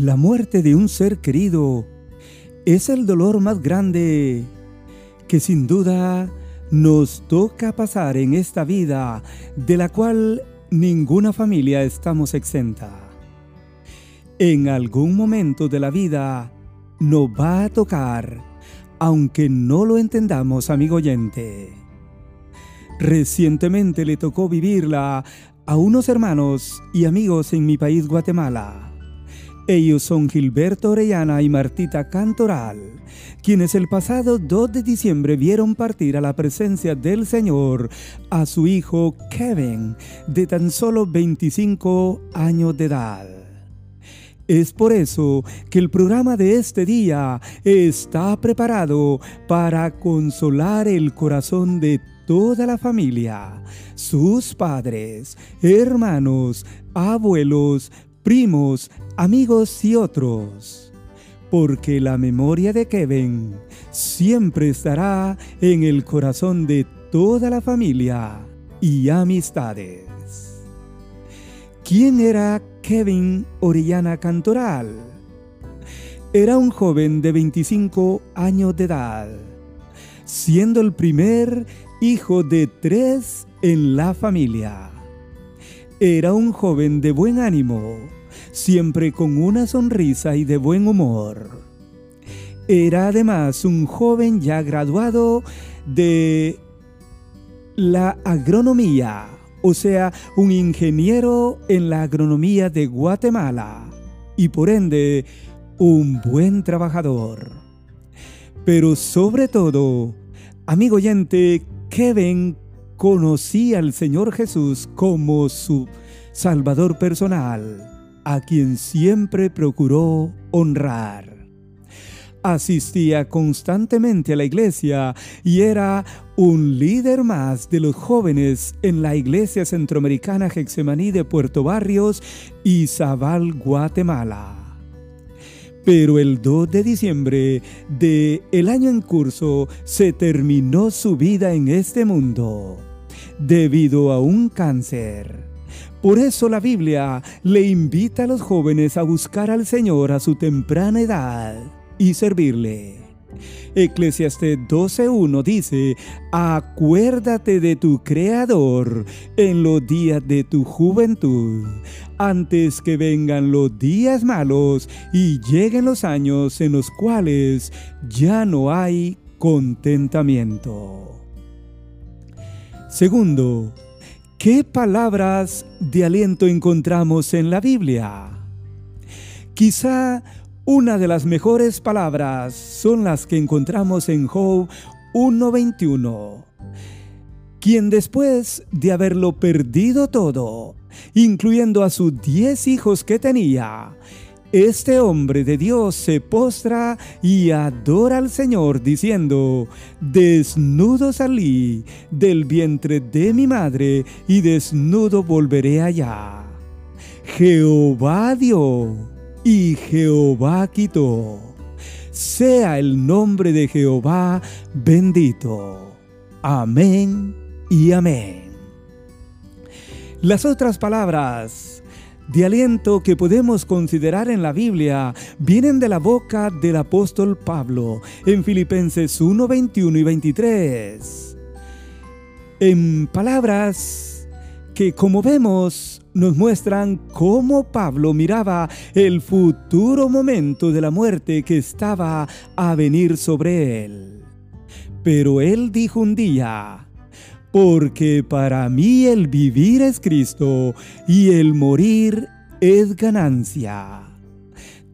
La muerte de un ser querido es el dolor más grande que sin duda nos toca pasar en esta vida de la cual ninguna familia estamos exenta. En algún momento de la vida nos va a tocar, aunque no lo entendamos, amigo oyente. Recientemente le tocó vivirla a unos hermanos y amigos en mi país Guatemala. Ellos son Gilberto Orellana y Martita Cantoral, quienes el pasado 2 de diciembre vieron partir a la presencia del Señor a su hijo Kevin, de tan solo 25 años de edad. Es por eso que el programa de este día está preparado para consolar el corazón de toda la familia, sus padres, hermanos, abuelos, primos, amigos y otros, porque la memoria de Kevin siempre estará en el corazón de toda la familia y amistades. ¿Quién era Kevin Orellana Cantoral? Era un joven de 25 años de edad, siendo el primer hijo de tres en la familia. Era un joven de buen ánimo, siempre con una sonrisa y de buen humor. Era además un joven ya graduado de la agronomía, o sea, un ingeniero en la agronomía de Guatemala y por ende un buen trabajador. Pero sobre todo, amigo oyente, Kevin conocía al Señor Jesús como su Salvador personal a quien siempre procuró honrar. Asistía constantemente a la iglesia y era un líder más de los jóvenes en la iglesia centroamericana Hexemaní de Puerto Barrios y Zabal, Guatemala. Pero el 2 de diciembre de el año en curso se terminó su vida en este mundo debido a un cáncer. Por eso la Biblia le invita a los jóvenes a buscar al Señor a su temprana edad y servirle. Eclesiastes 12.1 dice, acuérdate de tu Creador en los días de tu juventud, antes que vengan los días malos y lleguen los años en los cuales ya no hay contentamiento. Segundo, ¿Qué palabras de aliento encontramos en la Biblia? Quizá una de las mejores palabras son las que encontramos en Job 1.21, quien después de haberlo perdido todo, incluyendo a sus diez hijos que tenía, este hombre de Dios se postra y adora al Señor diciendo, desnudo salí del vientre de mi madre y desnudo volveré allá. Jehová dio y Jehová quitó. Sea el nombre de Jehová bendito. Amén y amén. Las otras palabras de aliento que podemos considerar en la Biblia vienen de la boca del apóstol Pablo en Filipenses 1, 21 y 23. En palabras que como vemos nos muestran cómo Pablo miraba el futuro momento de la muerte que estaba a venir sobre él. Pero él dijo un día, porque para mí el vivir es Cristo y el morir es ganancia.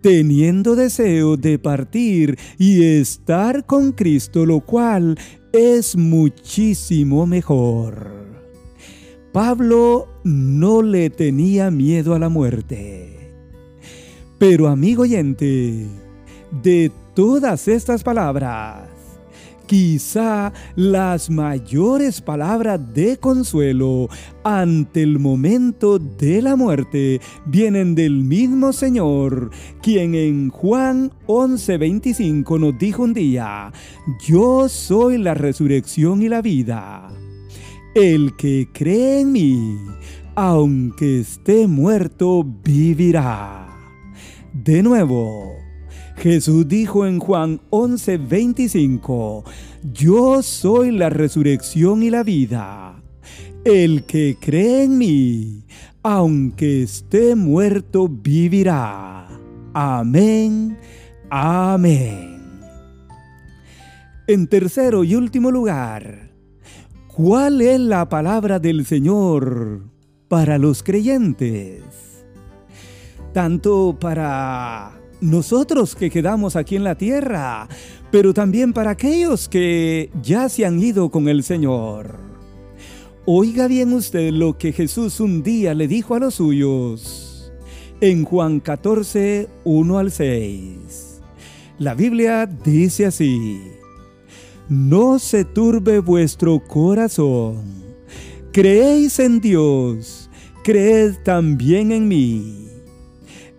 Teniendo deseo de partir y estar con Cristo, lo cual es muchísimo mejor. Pablo no le tenía miedo a la muerte. Pero amigo oyente, de todas estas palabras, quizá las mayores palabras de consuelo ante el momento de la muerte vienen del mismo Señor, quien en Juan 11:25 nos dijo un día, yo soy la resurrección y la vida. El que cree en mí, aunque esté muerto, vivirá. De nuevo, Jesús dijo en Juan 11:25, Yo soy la resurrección y la vida. El que cree en mí, aunque esté muerto, vivirá. Amén, amén. En tercero y último lugar, ¿cuál es la palabra del Señor para los creyentes? Tanto para nosotros que quedamos aquí en la tierra, pero también para aquellos que ya se han ido con el Señor. Oiga bien usted lo que Jesús un día le dijo a los suyos en Juan 14, 1 al 6. La Biblia dice así, No se turbe vuestro corazón, creéis en Dios, creed también en mí.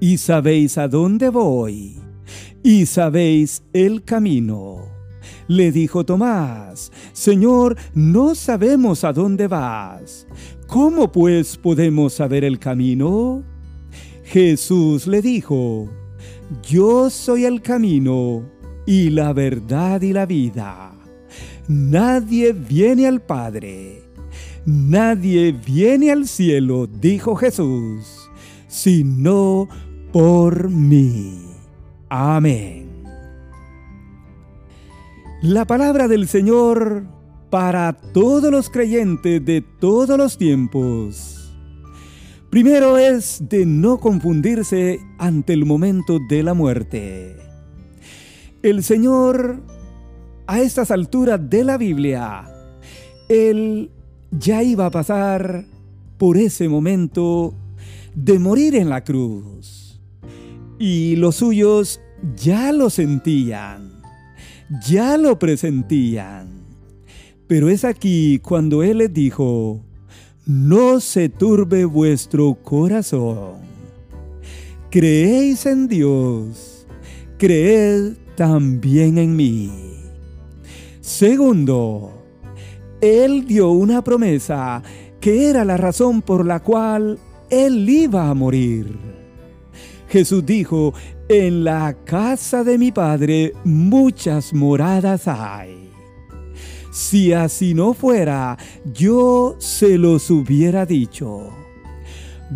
Y sabéis a dónde voy, y sabéis el camino. Le dijo Tomás, Señor, no sabemos a dónde vas. ¿Cómo pues podemos saber el camino? Jesús le dijo, Yo soy el camino y la verdad y la vida. Nadie viene al Padre, nadie viene al cielo, dijo Jesús, sino por mí. Amén. La palabra del Señor para todos los creyentes de todos los tiempos. Primero es de no confundirse ante el momento de la muerte. El Señor, a estas alturas de la Biblia, Él ya iba a pasar por ese momento de morir en la cruz. Y los suyos ya lo sentían ya lo presentían. Pero es aquí cuando Él les dijo, no se turbe vuestro corazón. Creéis en Dios, creed también en mí. Segundo, Él dio una promesa que era la razón por la cual Él iba a morir. Jesús dijo, en la casa de mi Padre muchas moradas hay. Si así no fuera, yo se los hubiera dicho.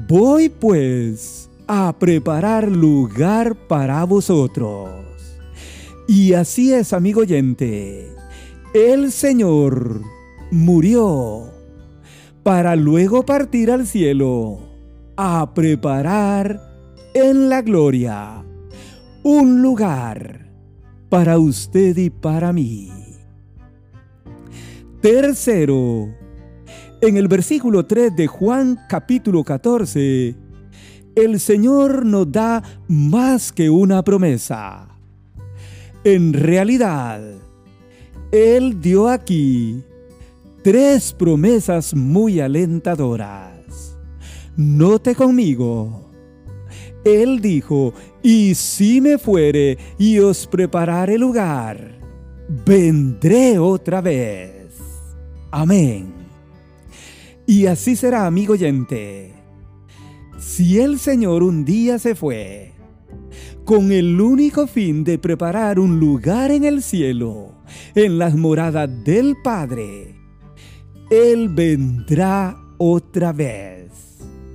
Voy pues a preparar lugar para vosotros. Y así es, amigo oyente. El Señor murió para luego partir al cielo a preparar en la gloria un lugar para usted y para mí. Tercero, en el versículo 3 de Juan capítulo 14, el Señor nos da más que una promesa. En realidad, Él dio aquí tres promesas muy alentadoras. Note conmigo. Él dijo, y si me fuere y os prepararé lugar, vendré otra vez. Amén. Y así será, amigo oyente. Si el Señor un día se fue, con el único fin de preparar un lugar en el cielo, en las moradas del Padre, Él vendrá otra vez.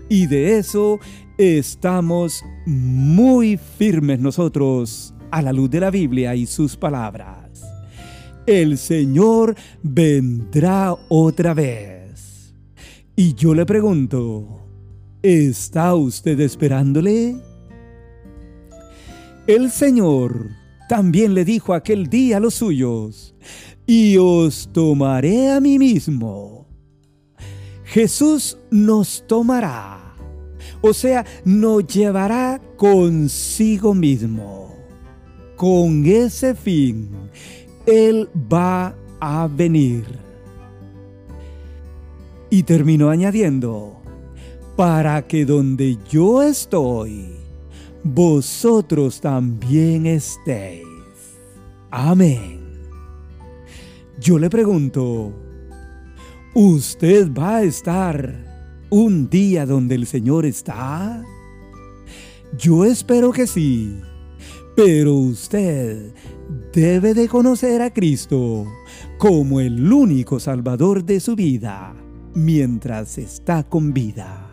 Y de eso estamos muy firmes nosotros a la luz de la Biblia y sus palabras. El Señor vendrá otra vez. Y yo le pregunto, ¿está usted esperándole? El Señor también le dijo aquel día a los suyos, y os tomaré a mí mismo. Jesús nos tomará o sea, nos llevará consigo mismo. con ese fin, Él va a venir. Y terminó añadiendo, para que donde yo estoy, vosotros también estéis. Amén. Yo le pregunto, ¿usted va a estar un día donde el Señor está? Yo espero que sí, pero usted debe de conocer a Cristo como el único Salvador de su vida mientras está con vida.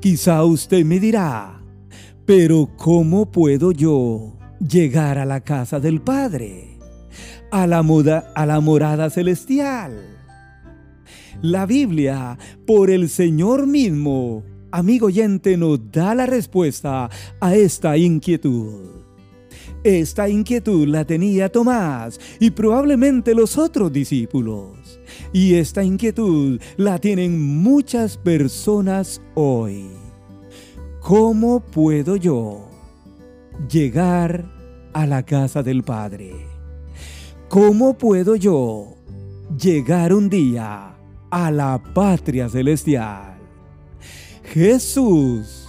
Quizá usted me dirá, pero ¿cómo puedo yo llegar a la casa del Padre? A la, a la morada celestial. La Biblia, por el Señor mismo, amigo oyente, nos da la respuesta a esta inquietud. Esta inquietud la tenía Tomás y probablemente los otros discípulos. Y esta inquietud la tienen muchas personas hoy. ¿Cómo puedo yo llegar a la casa del Padre? ¿Cómo puedo yo llegar un día a la patria celestial? Jesús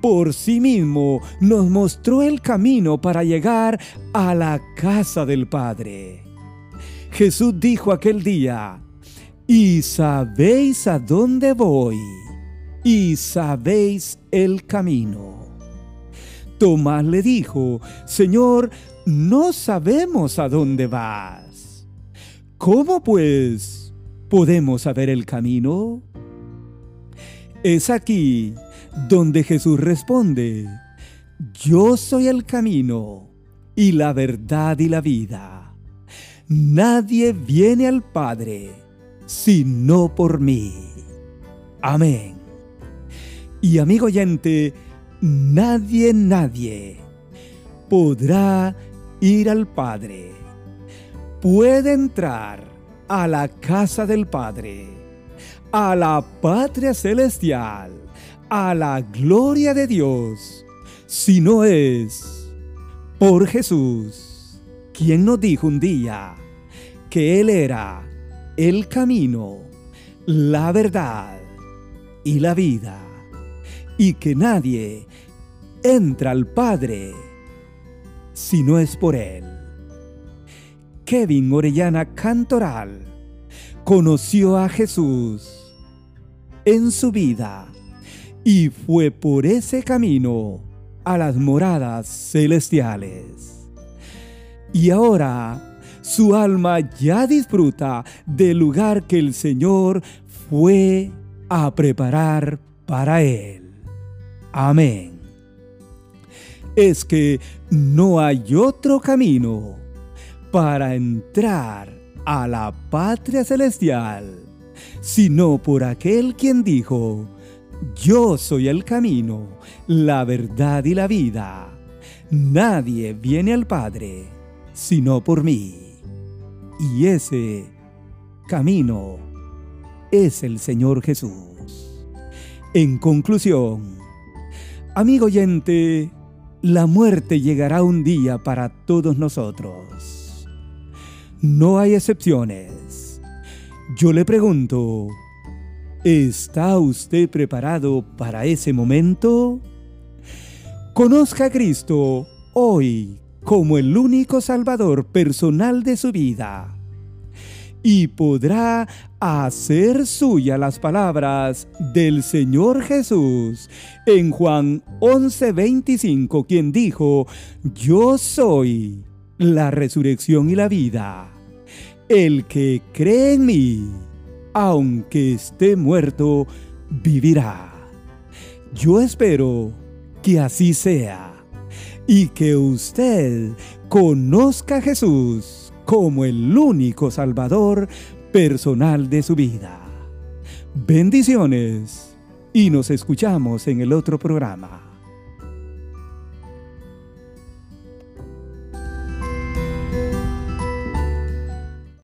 por sí mismo nos mostró el camino para llegar a la casa del Padre. Jesús dijo aquel día, y sabéis a dónde voy, y sabéis el camino. Tomás le dijo, Señor, no sabemos a dónde vas. ¿Cómo pues podemos saber el camino? Es aquí donde Jesús responde, Yo soy el camino y la verdad y la vida. Nadie viene al Padre sino por mí. Amén. Y amigo oyente, nadie, nadie podrá ir al Padre. Puede entrar a la casa del Padre, a la patria celestial, a la gloria de Dios, si no es por Jesús, quien nos dijo un día que Él era el camino, la verdad y la vida, y que nadie entra al Padre si no es por Él. Kevin Orellana Cantoral conoció a Jesús en su vida y fue por ese camino a las moradas celestiales. Y ahora su alma ya disfruta del lugar que el Señor fue a preparar para él. Amén. Es que no hay otro camino para entrar a la patria celestial, sino por aquel quien dijo, yo soy el camino, la verdad y la vida. Nadie viene al Padre sino por mí. Y ese camino es el Señor Jesús. En conclusión, amigo oyente, la muerte llegará un día para todos nosotros. No hay excepciones. Yo le pregunto, ¿está usted preparado para ese momento? Conozca a Cristo hoy como el único Salvador personal de su vida. Y podrá hacer suya las palabras del Señor Jesús en Juan 11:25, quien dijo, Yo soy la resurrección y la vida. El que cree en mí, aunque esté muerto, vivirá. Yo espero que así sea y que usted conozca a Jesús como el único Salvador personal de su vida. Bendiciones y nos escuchamos en el otro programa.